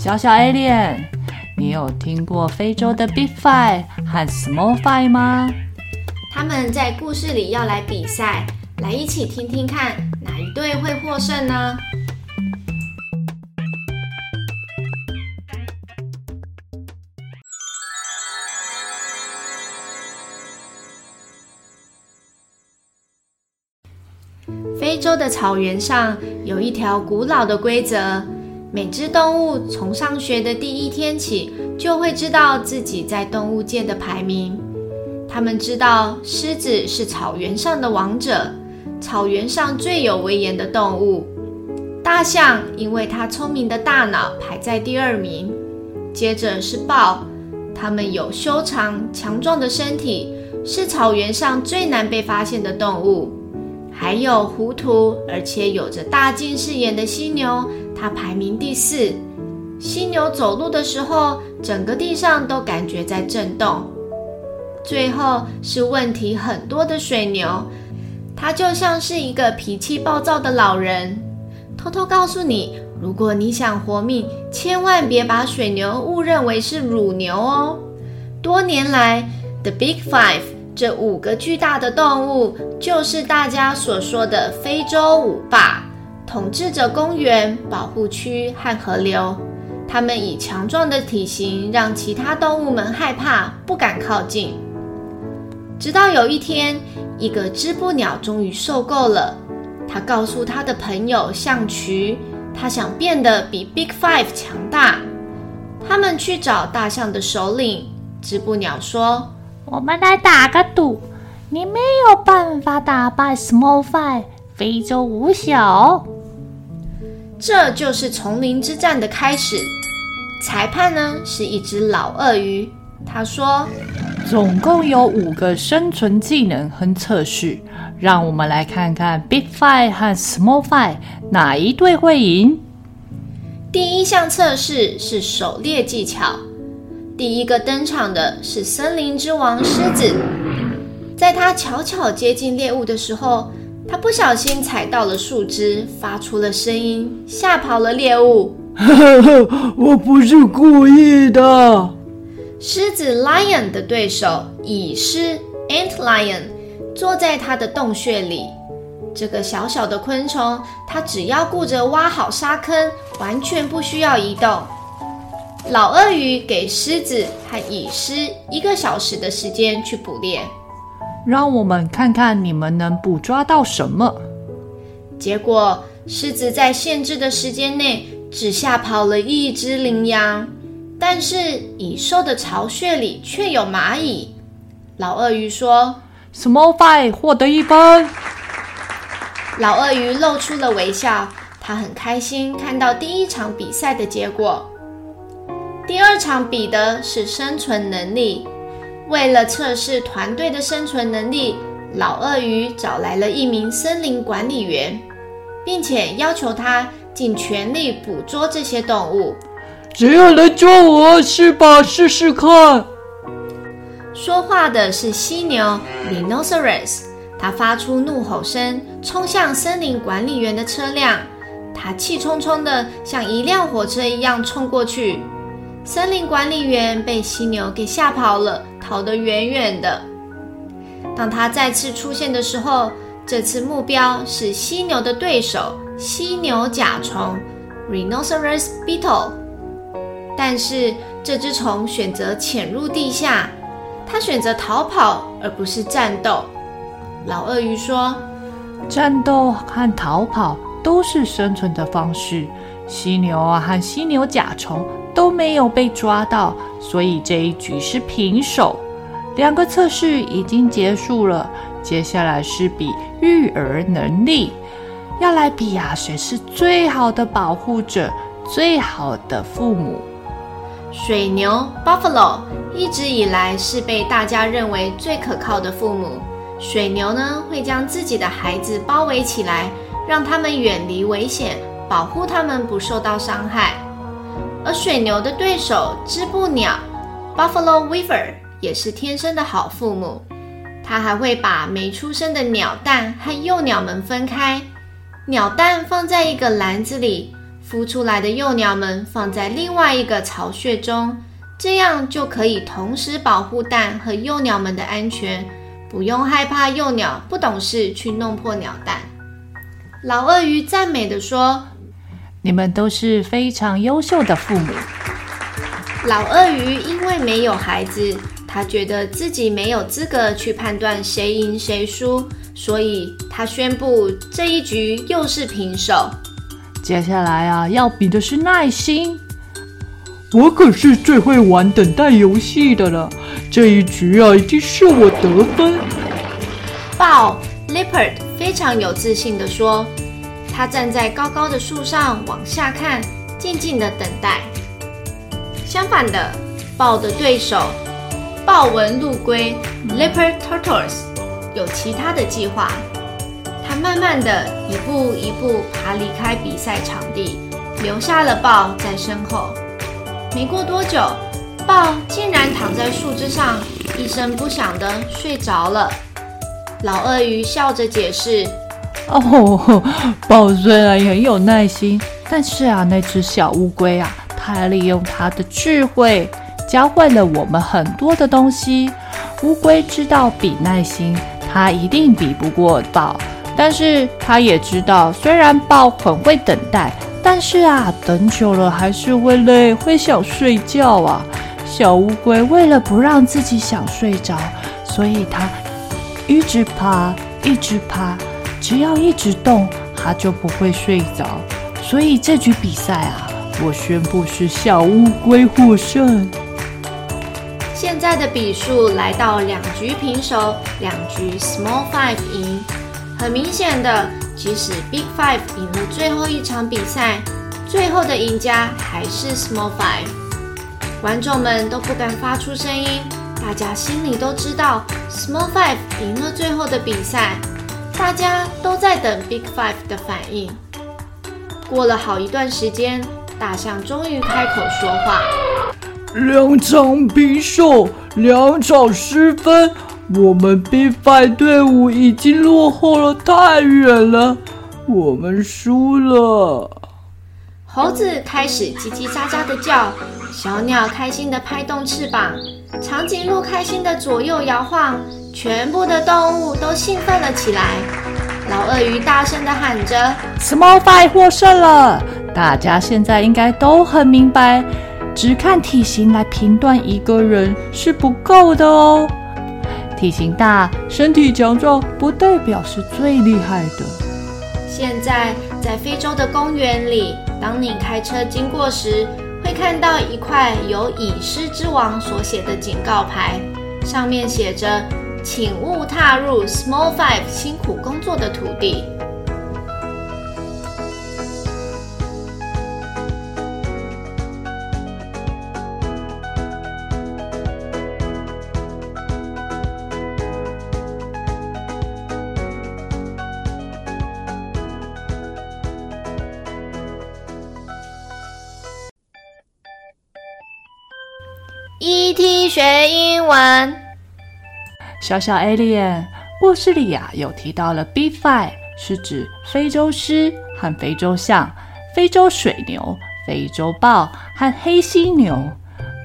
小小 Alien，你有听过非洲的 Big Five 和 Small Five 吗？他们在故事里要来比赛，来一起听听看哪一队会获胜呢？非洲的草原上有一条古老的规则。每只动物从上学的第一天起，就会知道自己在动物界的排名。他们知道狮子是草原上的王者，草原上最有威严的动物。大象因为它聪明的大脑排在第二名，接着是豹，它们有修长强壮的身体，是草原上最难被发现的动物。还有糊涂而且有着大近视眼的犀牛。它排名第四。犀牛走路的时候，整个地上都感觉在震动。最后是问题很多的水牛，它就像是一个脾气暴躁的老人。偷偷告诉你，如果你想活命，千万别把水牛误认为是乳牛哦。多年来，The Big Five 这五个巨大的动物，就是大家所说的非洲五霸。统治着公园、保护区和河流，它们以强壮的体型让其他动物们害怕，不敢靠近。直到有一天，一个织布鸟终于受够了，他告诉他的朋友象渠，他想变得比 Big Five 强大。他们去找大象的首领，织布鸟说：“我们来打个赌，你没有办法打败 Small Five，非洲五小。”这就是丛林之战的开始。裁判呢，是一只老鳄鱼。他说：“总共有五个生存技能和测试，让我们来看看 Big Five 和 Small Five 哪一队会赢。”第一项测试是狩猎技巧。第一个登场的是森林之王狮子，在他悄悄接近猎物的时候。他不小心踩到了树枝，发出了声音，吓跑了猎物。呵呵，我不是故意的。狮子 Lion 的对手蚁狮 Ant Lion 坐在他的洞穴里。这个小小的昆虫，它只要顾着挖好沙坑，完全不需要移动。老鳄鱼给狮子和蚁狮一个小时的时间去捕猎。让我们看看你们能捕抓到什么。结果，狮子在限制的时间内只吓跑了一只羚羊，但是蚁兽的巢穴里却有蚂蚁。老鳄鱼说：“Small Five 获得一分。”老鳄鱼露出了微笑，他很开心看到第一场比赛的结果。第二场比的是生存能力。为了测试团队的生存能力，老鳄鱼找来了一名森林管理员，并且要求他尽全力捕捉这些动物。谁要来捉我？是吧？试试看。说话的是犀牛 Rhinoceros，它发出怒吼声，冲向森林管理员的车辆。它气冲冲的，像一辆火车一样冲过去。森林管理员被犀牛给吓跑了。逃得远远的。当他再次出现的时候，这次目标是犀牛的对手——犀牛甲虫 （Rhinoceros beetle）。但是这只虫选择潜入地下，它选择逃跑而不是战斗。老鳄鱼说：“战斗和逃跑都是生存的方式。犀牛啊和犀牛甲虫。”都没有被抓到，所以这一局是平手。两个测试已经结束了，接下来是比育儿能力，要来比呀，谁是最好的保护者，最好的父母。水牛 Buffalo 一直以来是被大家认为最可靠的父母。水牛呢，会将自己的孩子包围起来，让他们远离危险，保护他们不受到伤害。而水牛的对手织布鸟 Buffalo Weaver 也是天生的好父母。它还会把没出生的鸟蛋和幼鸟们分开，鸟蛋放在一个篮子里。孵出来的幼鸟们放在另外一个巢穴中，这样就可以同时保护蛋和幼鸟们的安全，不用害怕幼鸟不懂事去弄破鸟蛋。老鳄鱼赞美地说：“你们都是非常优秀的父母。”老鳄鱼因为没有孩子，他觉得自己没有资格去判断谁赢谁输，所以他宣布这一局又是平手。接下来啊，要比的是耐心。我可是最会玩等待游戏的了。这一局啊，一定是我得分。豹 Leopard 非常有自信的说：“他站在高高的树上往下看，静静的等待。”相反的，豹的对手豹纹陆龟 Leopard Tortoise 有其他的计划。他慢慢的一步一步爬离开比赛场地，留下了豹在身后。没过多久，豹竟然躺在树枝上，一声不响的睡着了。老鳄鱼笑着解释：“ 哦，豹虽然很有耐心，但是啊，那只小乌龟啊，它利用它的智慧，教会了我们很多的东西。乌龟知道比耐心，它一定比不过豹。”但是它也知道，虽然豹很会等待，但是啊，等久了还是会累，会想睡觉啊。小乌龟为了不让自己想睡着，所以它一直爬，一直爬，只要一直动，它就不会睡着。所以这局比赛啊，我宣布是小乌龟获胜。现在的比数来到两局平手，两局 Small Five 赢。很明显的，即使 Big Five 赢了最后一场比赛，最后的赢家还是 Small Five。观众们都不敢发出声音，大家心里都知道 Small Five 赢了最后的比赛。大家都在等 Big Five 的反应。过了好一段时间，大象终于开口说话：“两场平手，两场失分。”我们 Big Five 队伍已经落后了太远了，我们输了。猴子开始叽叽喳喳的叫，小鸟开心的拍动翅膀，长颈鹿开心的左右摇晃，全部的动物都兴奋了起来。老鳄鱼大声的喊着：“Small Five 获胜了！”大家现在应该都很明白，只看体型来评断一个人是不够的哦。体型大、身体强壮，不代表是最厉害的。现在在非洲的公园里，当你开车经过时，会看到一块由《蚁狮之王》所写的警告牌，上面写着：“请勿踏入 Small Five 辛苦工作的土地。” ET 学英文，小小 Alien 故事里呀、啊，有提到了 Big Five 是指非洲狮和非洲象、非洲水牛、非洲豹和黑犀牛。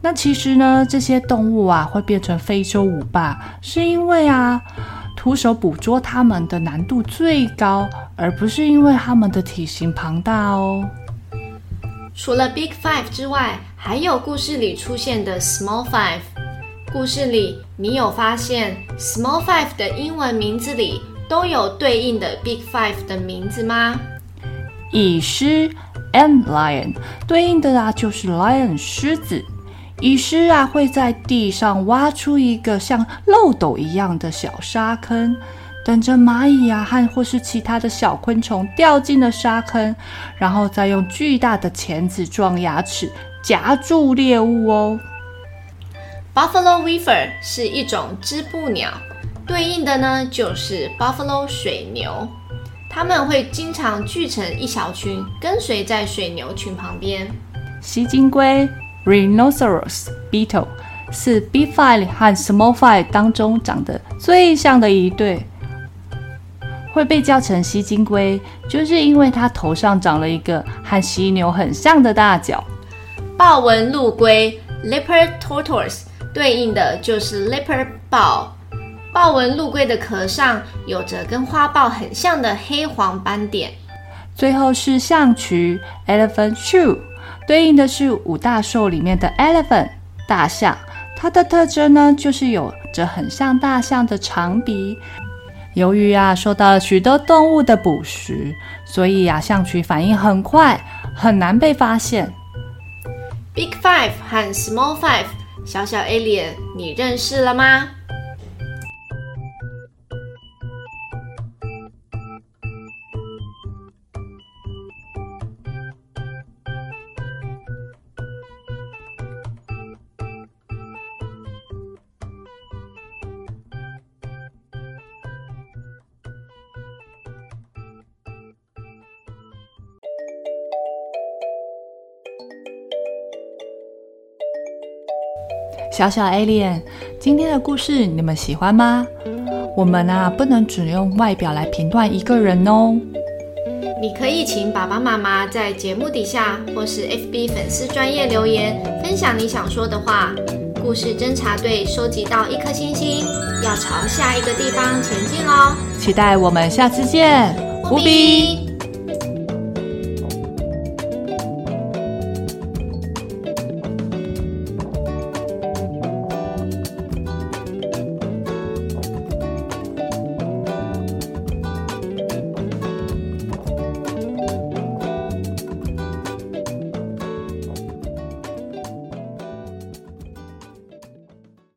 那其实呢，这些动物啊会变成非洲舞霸，是因为啊，徒手捕捉它们的难度最高，而不是因为它们的体型庞大哦。除了 Big Five 之外，还有故事里出现的 Small Five。故事里，你有发现 Small Five 的英文名字里都有对应的 Big Five 的名字吗？以狮 ant lion，对应的啊就是 lion 狮子。医师啊会在地上挖出一个像漏斗一样的小沙坑，等着蚂蚁啊和或是其他的小昆虫掉进了沙坑，然后再用巨大的钳子状牙齿夹住猎物哦。Buffalo weaver 是一种织布鸟，对应的呢就是 Buffalo 水牛，它们会经常聚成一小群，跟随在水牛群旁边。吸金龟 Rhinoceros beetle 是 big five 和 small five 当中长得最像的一对，会被叫成吸金龟，就是因为它头上长了一个和犀牛很像的大角。豹纹陆龟 Leopard tortoise。对应的就是 leopard 豹，豹纹陆龟的壳上有着跟花豹很像的黑黄斑点。最后是象鴝 elephant shrew，对应的是五大兽里面的 elephant 大象，它的特征呢就是有着很像大象的长鼻。由于啊受到许多动物的捕食，所以啊象群反应很快，很难被发现。Big five 和 Small five。小小 Alien，你认识了吗？小小 Alien，今天的故事你们喜欢吗？我们啊，不能只用外表来评断一个人哦。你可以请爸爸妈妈在节目底下或是 FB 粉丝专业留言，分享你想说的话。故事侦查队收集到一颗星星，要朝下一个地方前进喽！期待我们下次见，无比。